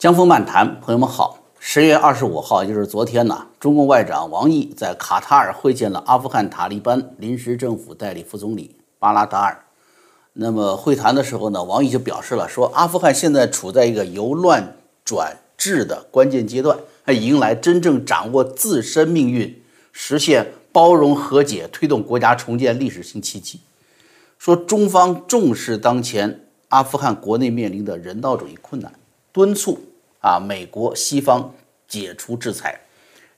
江峰漫谈，朋友们好。十月二十五号，就是昨天呢，中共外长王毅在卡塔尔会见了阿富汗塔利班临时政府代理副总理巴拉达尔。那么会谈的时候呢，王毅就表示了，说阿富汗现在处在一个由乱转治的关键阶段，迎来真正掌握自身命运、实现包容和解、推动国家重建历史性契机。说中方重视当前阿富汗国内面临的人道主义困难，敦促。啊，美国西方解除制裁，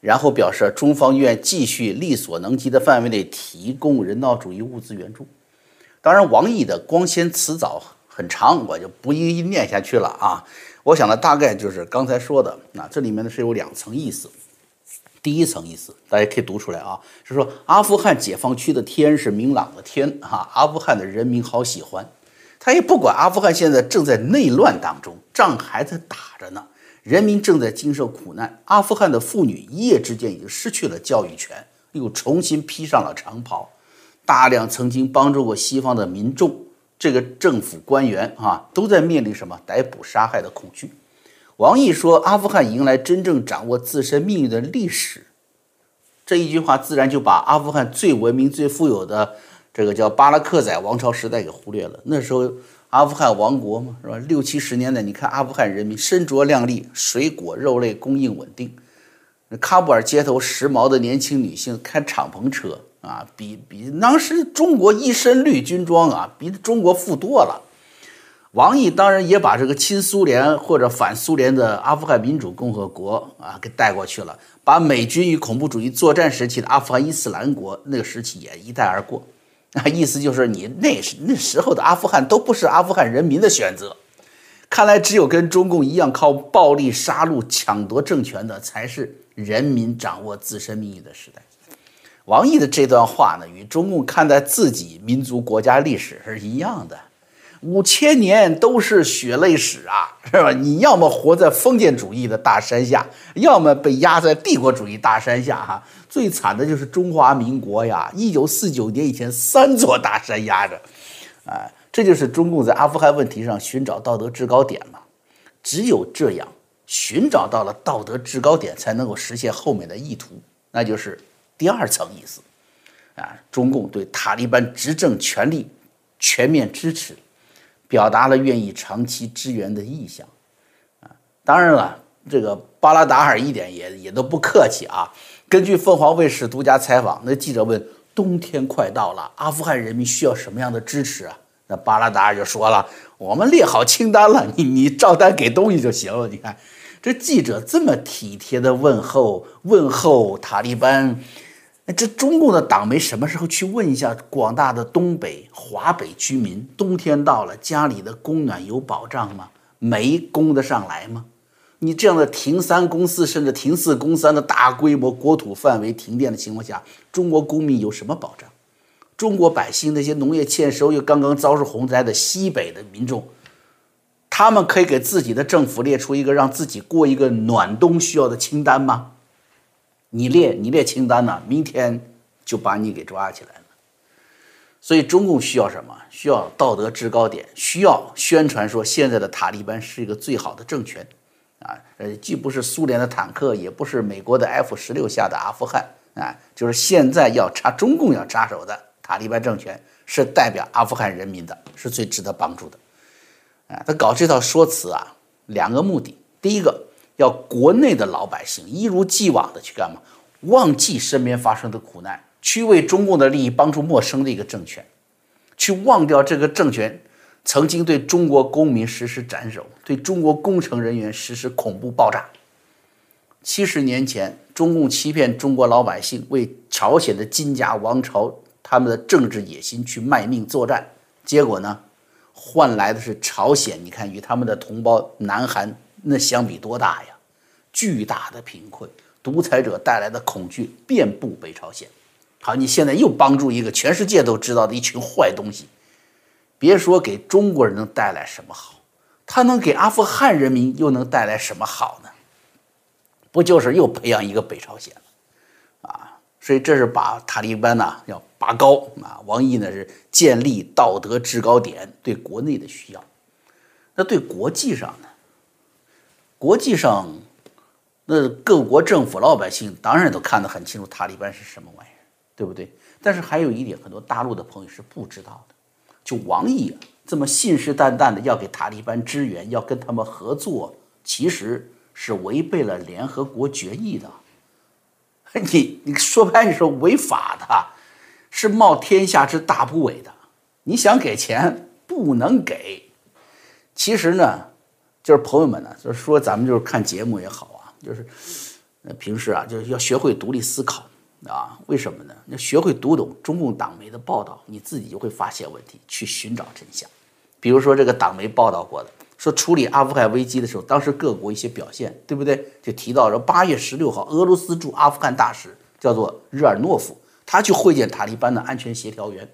然后表示中方愿继续力所能及的范围内提供人道主义物资援助。当然，王毅的光鲜辞藻很长，我就不一一念下去了啊。我想呢，大概就是刚才说的，那这里面呢是有两层意思。第一层意思，大家可以读出来啊，是说阿富汗解放区的天是明朗的天哈，阿富汗的人民好喜欢，他也不管阿富汗现在正在内乱当中，仗还在打着呢。人民正在经受苦难，阿富汗的妇女一夜之间已经失去了教育权，又重新披上了长袍。大量曾经帮助过西方的民众，这个政府官员啊，都在面临什么逮捕、杀害的恐惧。王毅说：“阿富汗迎来真正掌握自身命运的历史。”这一句话自然就把阿富汗最文明、最富有的这个叫巴拉克仔王朝时代给忽略了。那时候。阿富汗王国嘛，是吧？六七十年代，你看阿富汗人民身着靓丽，水果肉类供应稳定。喀布尔街头时髦的年轻女性开敞篷车啊，比比当时中国一身绿军装啊，比中国富多了。王毅当然也把这个亲苏联或者反苏联的阿富汗民主共和国啊给带过去了，把美军与恐怖主义作战时期的阿富汗伊斯兰国那个时期也一带而过。那，意思就是你那时那时候的阿富汗都不是阿富汗人民的选择，看来只有跟中共一样靠暴力杀戮抢夺政权的，才是人民掌握自身命运的时代。王毅的这段话呢，与中共看待自己民族国家历史是一样的。五千年都是血泪史啊，是吧？你要么活在封建主义的大山下，要么被压在帝国主义大山下。哈，最惨的就是中华民国呀！一九四九年以前，三座大山压着，啊，这就是中共在阿富汗问题上寻找道德制高点嘛。只有这样，寻找到了道德制高点，才能够实现后面的意图，那就是第二层意思，啊，中共对塔利班执政权力全面支持。表达了愿意长期支援的意向，啊，当然了，这个巴拉达尔一点也也都不客气啊。根据凤凰卫视独家采访，那记者问：“冬天快到了，阿富汗人民需要什么样的支持啊？”那巴拉达尔就说了：“我们列好清单了，你你照单给东西就行了。”你看，这记者这么体贴的问候问候塔利班。这中共的党媒什么时候去问一下广大的东北、华北居民？冬天到了，家里的供暖有保障吗？煤供得上来吗？你这样的停三供四，甚至停四供三的大规模国土范围停电的情况下，中国公民有什么保障？中国百姓那些农业欠收又刚刚遭受洪灾的西北的民众，他们可以给自己的政府列出一个让自己过一个暖冬需要的清单吗？你列你列清单呢，明天就把你给抓起来了。所以中共需要什么？需要道德制高点，需要宣传说现在的塔利班是一个最好的政权，啊，呃，既不是苏联的坦克，也不是美国的 F 十六下的阿富汗，啊，就是现在要插中共要插手的塔利班政权，是代表阿富汗人民的，是最值得帮助的，啊，他搞这套说辞啊，两个目的，第一个。要国内的老百姓一如既往的去干嘛？忘记身边发生的苦难，去为中共的利益帮助陌生的一个政权，去忘掉这个政权曾经对中国公民实施斩首，对中国工程人员实施恐怖爆炸。七十年前，中共欺骗中国老百姓，为朝鲜的金家王朝他们的政治野心去卖命作战，结果呢，换来的是朝鲜，你看与他们的同胞南韩。那相比多大呀？巨大的贫困，独裁者带来的恐惧遍布北朝鲜。好，你现在又帮助一个全世界都知道的一群坏东西，别说给中国人能带来什么好，他能给阿富汗人民又能带来什么好呢？不就是又培养一个北朝鲜啊？所以这是把塔利班呢要拔高啊。王毅呢是建立道德制高点，对国内的需要，那对国际上呢？国际上，那各国政府、老百姓当然都看得很清楚，塔利班是什么玩意儿，对不对？但是还有一点，很多大陆的朋友是不知道的，就王毅这么信誓旦旦的要给塔利班支援，要跟他们合作，其实是违背了联合国决议的。你你说白你说违法的，是冒天下之大不韪的。你想给钱不能给。其实呢，就是朋友们呢，就是说咱们就是看节目也好啊，就是呃平时啊，就是要学会独立思考啊。为什么呢？要学会读懂中共党媒的报道，你自己就会发现问题，去寻找真相。比如说这个党媒报道过的，说处理阿富汗危机的时候，当时各国一些表现，对不对？就提到说八月十六号，俄罗斯驻阿富汗大使叫做日尔诺夫，他去会见塔利班的安全协调员，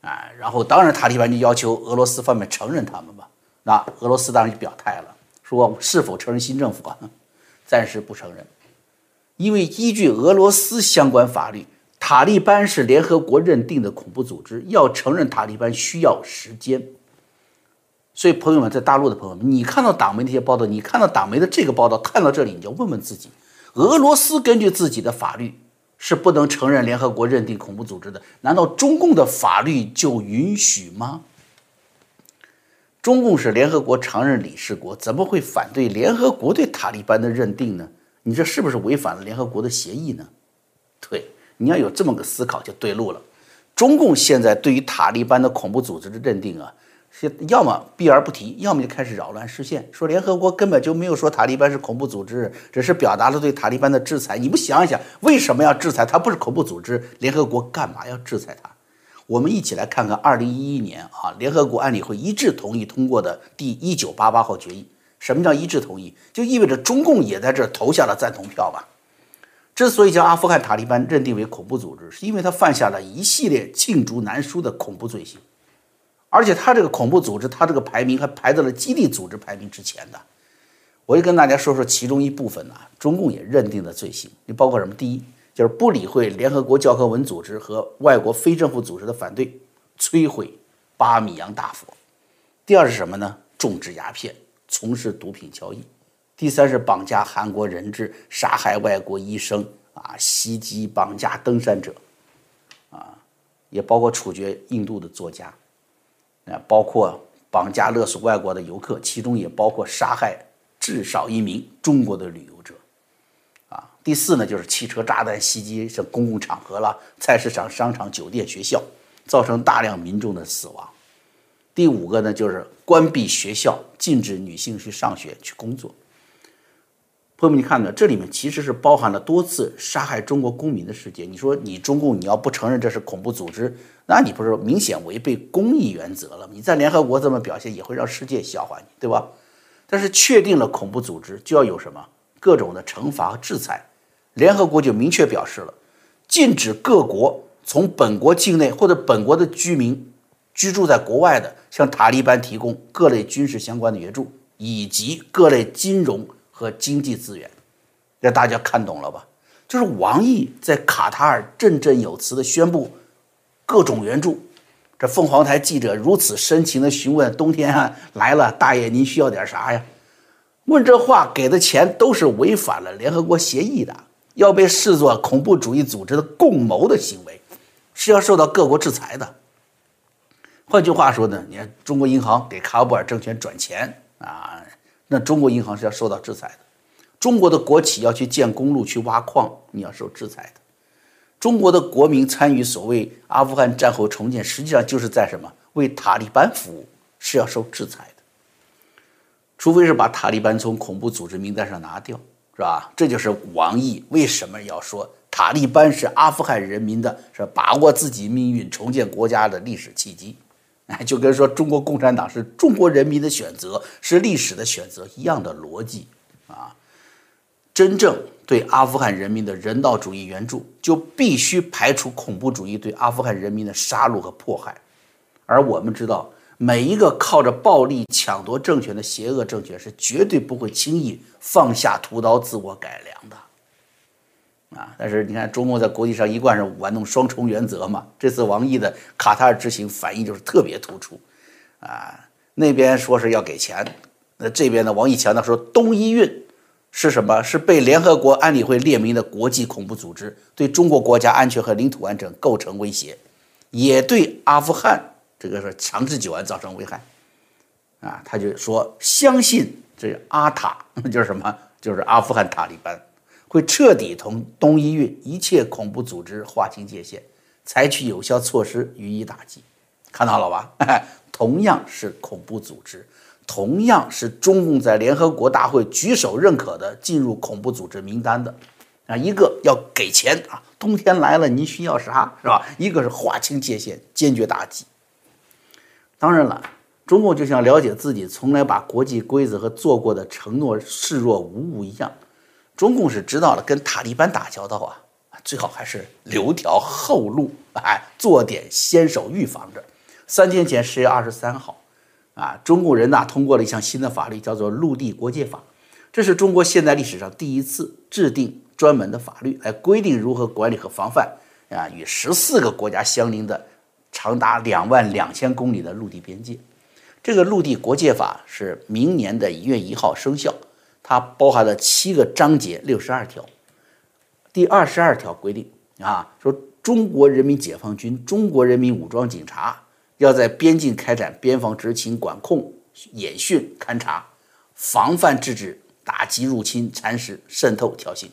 啊，然后当然塔利班就要求俄罗斯方面承认他们吧。那俄罗斯当然就表态了，说是否承认新政府啊？暂时不承认，因为依据俄罗斯相关法律，塔利班是联合国认定的恐怖组织，要承认塔利班需要时间。所以，朋友们，在大陆的朋友们，你看到党媒那些报道，你看到党媒的这个报道，看到这里，你就问问自己：俄罗斯根据自己的法律是不能承认联合国认定恐怖组织的，难道中共的法律就允许吗？中共是联合国常任理事国，怎么会反对联合国对塔利班的认定呢？你这是不是违反了联合国的协议呢？对，你要有这么个思考就对路了。中共现在对于塔利班的恐怖组织的认定啊。是要么避而不提，要么就开始扰乱视线，说联合国根本就没有说塔利班是恐怖组织，只是表达了对塔利班的制裁。你不想一想，为什么要制裁？他不是恐怖组织，联合国干嘛要制裁他？我们一起来看看2011年啊，联合国安理会一致同意通过的第一九八八号决议。什么叫一致同意？就意味着中共也在这投下了赞同票吧？之所以将阿富汗塔利班认定为恐怖组织，是因为他犯下了一系列罄竹难书的恐怖罪行。而且他这个恐怖组织，他这个排名还排在了基地组织排名之前的。我就跟大家说说其中一部分呢，中共也认定的罪行，你包括什么？第一，就是不理会联合国教科文组织和外国非政府组织的反对，摧毁巴米扬大佛；第二是什么呢？种植鸦片，从事毒品交易；第三是绑架韩国人质，杀害外国医生，啊，袭击绑架登山者，啊，也包括处决印度的作家。啊，包括绑架勒索外国的游客，其中也包括杀害至少一名中国的旅游。第四呢，就是汽车炸弹袭击像公共场合了，菜市场、商场、酒店、学校，造成大量民众的死亡。第五个呢，就是关闭学校，禁止女性去上学、去工作。朋友们，你看呢？这里面其实是包含了多次杀害中国公民的事件。你说你中共你要不承认这是恐怖组织，那你不是明显违背公义原则了吗？你在联合国这么表现，也会让世界笑话你，对吧？但是确定了恐怖组织，就要有什么各种的惩罚和制裁。联合国就明确表示了，禁止各国从本国境内或者本国的居民居住在国外的，向塔利班提供各类军事相关的援助，以及各类金融。和经济资源，让大家看懂了吧？就是王毅在卡塔尔振振有词的宣布各种援助。这凤凰台记者如此深情的询问：“冬天啊来了，大爷您需要点啥呀？”问这话给的钱都是违反了联合国协议的，要被视作恐怖主义组织的共谋的行为，是要受到各国制裁的。换句话说呢，你看中国银行给卡布尔政权转钱啊。那中国银行是要受到制裁的，中国的国企要去建公路、去挖矿，你要受制裁的。中国的国民参与所谓阿富汗战后重建，实际上就是在什么为塔利班服务，是要受制裁的。除非是把塔利班从恐怖组织名单上拿掉，是吧？这就是王毅为什么要说塔利班是阿富汗人民的，是把握自己命运、重建国家的历史契机。哎，就跟说中国共产党是中国人民的选择，是历史的选择一样的逻辑啊！真正对阿富汗人民的人道主义援助，就必须排除恐怖主义对阿富汗人民的杀戮和迫害。而我们知道，每一个靠着暴力抢夺政权的邪恶政权，是绝对不会轻易放下屠刀自我改良的。啊！但是你看，中共在国际上一贯是玩弄双重原则嘛。这次王毅的卡塔尔之行反应就是特别突出，啊，那边说是要给钱，那这边呢，王毅强调说，东伊运是什么？是被联合国安理会列明的国际恐怖组织，对中国国家安全和领土完整构成威胁，也对阿富汗这个是强制久安造成危害。啊，他就说相信这阿塔 就是什么？就是阿富汗塔利班会彻底同东伊运一切恐怖组织划清界限，采取有效措施予以打击。看到了吧？同样是恐怖组织，同样是中共在联合国大会举手认可的进入恐怖组织名单的。啊，一个要给钱啊，冬天来了，您需要啥是吧？一个是划清界限，坚决打击。当然了。中共就像了解自己从来把国际规则和做过的承诺视若无物一样，中共是知道了跟塔利班打交道啊，最好还是留条后路，哎，做点先手预防着。三天前，十月二十三号，啊，中共人大通过了一项新的法律，叫做《陆地国界法》，这是中国现代历史上第一次制定专门的法律来规定如何管理和防范啊与十四个国家相邻的长达两万两千公里的陆地边界。这个陆地国界法是明年的一月一号生效，它包含了七个章节，六十二条。第二十二条规定啊，说中国人民解放军、中国人民武装警察要在边境开展边防执勤、管控、演训、勘察，防范制止、打击入侵、蚕食、渗透、挑衅。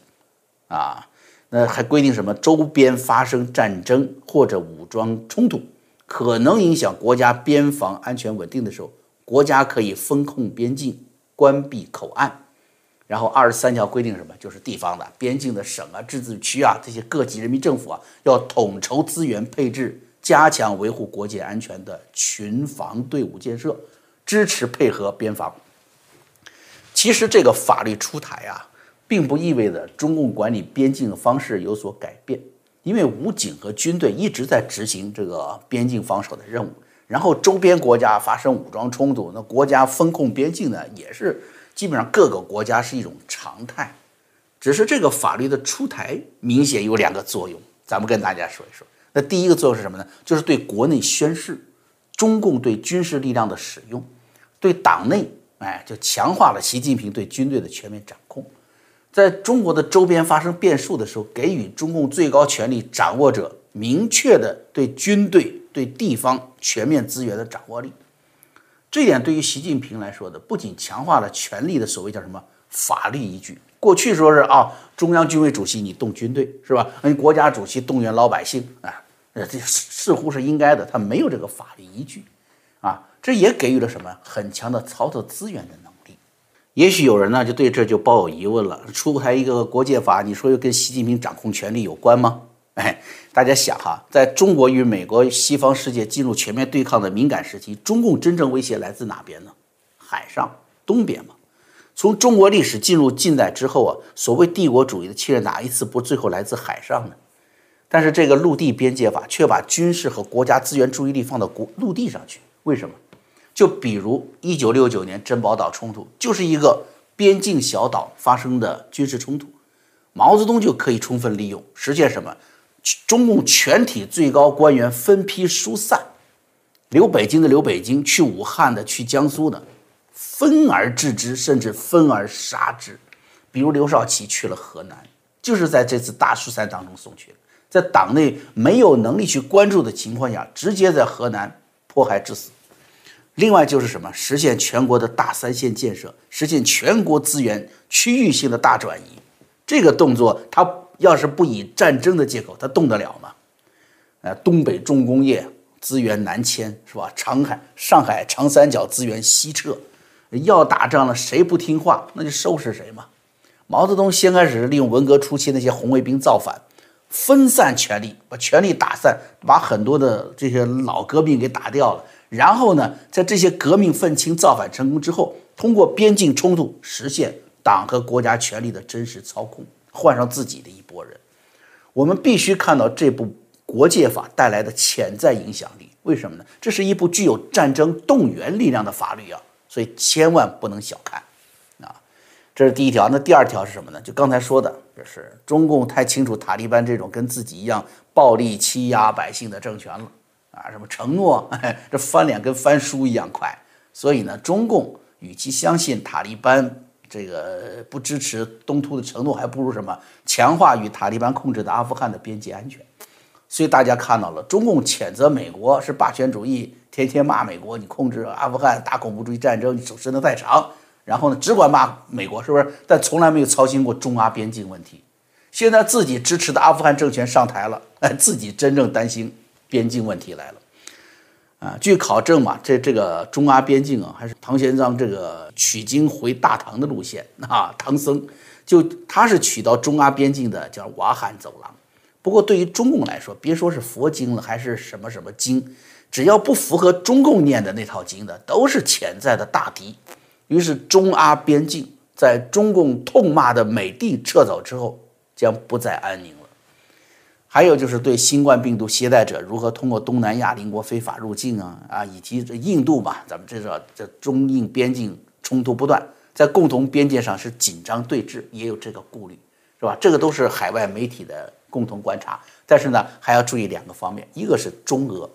啊，那还规定什么？周边发生战争或者武装冲突。可能影响国家边防安全稳定的时候，国家可以封控边境、关闭口岸。然后二十三条规定什么？就是地方的边境的省啊、自治区啊这些各级人民政府啊，要统筹资源配置，加强维护国界安全的群防队伍建设，支持配合边防。其实这个法律出台啊，并不意味着中共管理边境的方式有所改变。因为武警和军队一直在执行这个边境防守的任务，然后周边国家发生武装冲突，那国家封控边境呢，也是基本上各个国家是一种常态。只是这个法律的出台明显有两个作用，咱们跟大家说一说。那第一个作用是什么呢？就是对国内宣示中共对军事力量的使用，对党内哎就强化了习近平对军队的全面掌控。在中国的周边发生变数的时候，给予中共最高权力掌握者明确的对军队、对地方全面资源的掌握力。这点对于习近平来说的，不仅强化了权力的所谓叫什么法律依据。过去说是啊，中央军委主席你动军队是吧？你国家主席动员老百姓啊，这似乎是应该的。他没有这个法律依据啊，这也给予了什么很强的操作资源的能力。也许有人呢就对这就抱有疑问了：出台一个国界法，你说又跟习近平掌控权力有关吗？哎，大家想哈，在中国与美国西方世界进入全面对抗的敏感时期，中共真正威胁来自哪边呢？海上东边嘛？从中国历史进入近代之后啊，所谓帝国主义的侵略哪一次不最后来自海上呢？但是这个陆地边界法却把军事和国家资源注意力放到国陆地上去，为什么？就比如一九六九年珍宝岛冲突，就是一个边境小岛发生的军事冲突，毛泽东就可以充分利用，实现什么？中共全体最高官员分批疏散，留北京的留北京，去武汉的去江苏的，分而治之，甚至分而杀之。比如刘少奇去了河南，就是在这次大疏散当中送去的，在党内没有能力去关注的情况下，直接在河南迫害致死。另外就是什么？实现全国的大三线建设，实现全国资源区域性的大转移。这个动作，他要是不以战争的借口，他动得了吗？呃，东北重工业资源南迁是吧？长海、上海长三角资源西撤，要打仗了，谁不听话，那就收拾谁嘛。毛泽东先开始利用文革初期那些红卫兵造反，分散权力，把权力打散，把很多的这些老革命给打掉了。然后呢，在这些革命愤青造反成功之后，通过边境冲突实现党和国家权力的真实操控，换上自己的一拨人。我们必须看到这部国界法带来的潜在影响力。为什么呢？这是一部具有战争动员力量的法律啊，所以千万不能小看啊。这是第一条。那第二条是什么呢？就刚才说的，就是中共太清楚塔利班这种跟自己一样暴力欺压百姓的政权了。啊，什么承诺？这翻脸跟翻书一样快。所以呢，中共与其相信塔利班这个不支持东突的承诺，还不如什么强化与塔利班控制的阿富汗的边界安全。所以大家看到了，中共谴责美国是霸权主义，天天骂美国，你控制阿富汗打恐怖主义战争，你手伸得太长。然后呢，只管骂美国，是不是？但从来没有操心过中阿边境问题。现在自己支持的阿富汗政权上台了，哎，自己真正担心边境问题来了。啊，据考证嘛，这这个中阿边境啊，还是唐玄奘这个取经回大唐的路线 啊，唐僧就他是取到中阿边境的，叫瓦罕走廊。不过对于中共来说，别说是佛经了，还是什么什么经，只要不符合中共念的那套经的，都是潜在的大敌。于是，中阿边境在中共痛骂的美帝撤走之后，将不再安宁。还有就是对新冠病毒携带者如何通过东南亚邻国非法入境啊啊，以及这印度吧，咱们知道这中印边境冲突不断，在共同边界上是紧张对峙，也有这个顾虑，是吧？这个都是海外媒体的共同观察。但是呢，还要注意两个方面，一个是中俄。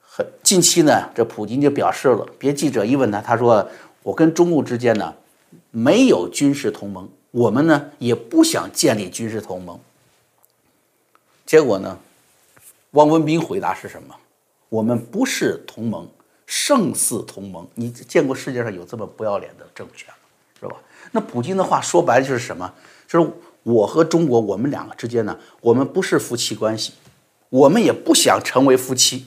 很近期呢，这普京就表示了，别记者一问他，他说：“我跟中共之间呢没有军事同盟，我们呢也不想建立军事同盟。”结果呢，汪文斌回答是什么？我们不是同盟，胜似同盟。你见过世界上有这么不要脸的政权吗？是吧？那普京的话说白了就是什么？就是我和中国，我们两个之间呢，我们不是夫妻关系，我们也不想成为夫妻。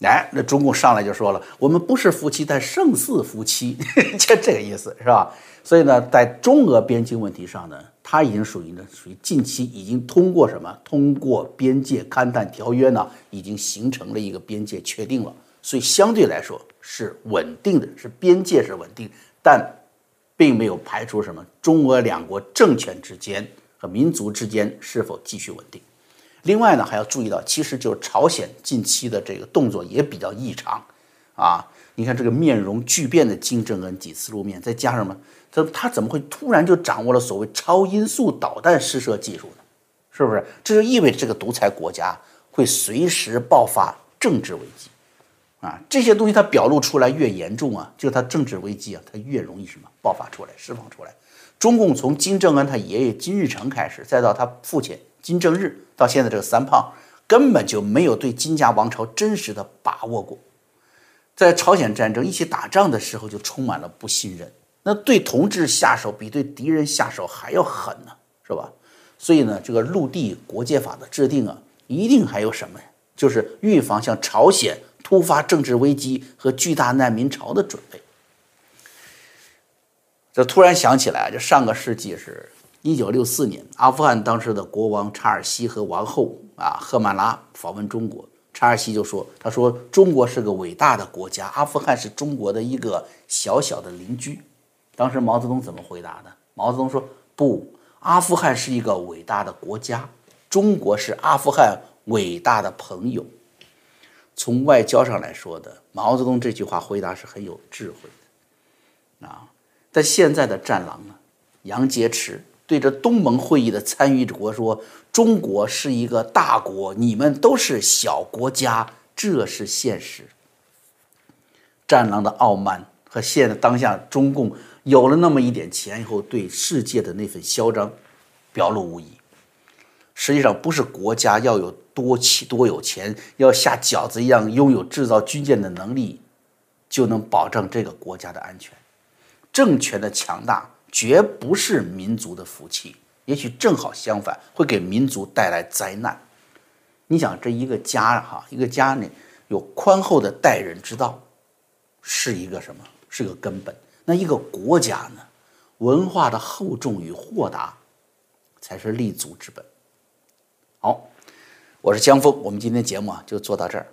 哎，那中共上来就说了，我们不是夫妻，但胜似夫妻，就这个意思，是吧？所以呢，在中俄边境问题上呢，它已经属于呢，属于近期已经通过什么？通过边界勘探条约呢，已经形成了一个边界确定了，所以相对来说是稳定的，是边界是稳定，但并没有排除什么中俄两国政权之间和民族之间是否继续稳定。另外呢，还要注意到，其实就是朝鲜近期的这个动作也比较异常，啊，你看这个面容巨变的金正恩几次露面，再加上什么，他他怎么会突然就掌握了所谓超音速导弹试射技术呢？是不是？这就意味着这个独裁国家会随时爆发政治危机，啊，这些东西它表露出来越严重啊，就它政治危机啊，它越容易什么爆发出来、释放出来。中共从金正恩他爷爷金日成开始，再到他父亲。金正日到现在这个三胖根本就没有对金家王朝真实的把握过，在朝鲜战争一起打仗的时候就充满了不信任，那对同志下手比对敌人下手还要狠呢，是吧？所以呢，这个陆地国界法的制定啊，一定还有什么呀？就是预防像朝鲜突发政治危机和巨大难民潮的准备。这突然想起来，就上个世纪是。一九六四年，阿富汗当时的国王查尔西和王后啊赫曼拉访问中国，查尔西就说：“他说中国是个伟大的国家，阿富汗是中国的一个小小的邻居。”当时毛泽东怎么回答的？毛泽东说：“不，阿富汗是一个伟大的国家，中国是阿富汗伟大的朋友。”从外交上来说的，毛泽东这句话回答是很有智慧的啊。但现在的战狼呢，杨洁篪。对着东盟会议的参与国说：“中国是一个大国，你们都是小国家，这是现实。”战狼的傲慢和现在当下中共有了那么一点钱以后对世界的那份嚣张，表露无遗。实际上，不是国家要有多起多有钱，要下饺子一样拥有制造军舰的能力，就能保证这个国家的安全。政权的强大。绝不是民族的福气，也许正好相反，会给民族带来灾难。你想，这一个家哈，一个家呢，有宽厚的待人之道，是一个什么？是个根本。那一个国家呢，文化的厚重与豁达，才是立足之本。好，我是江峰，我们今天节目啊，就做到这儿。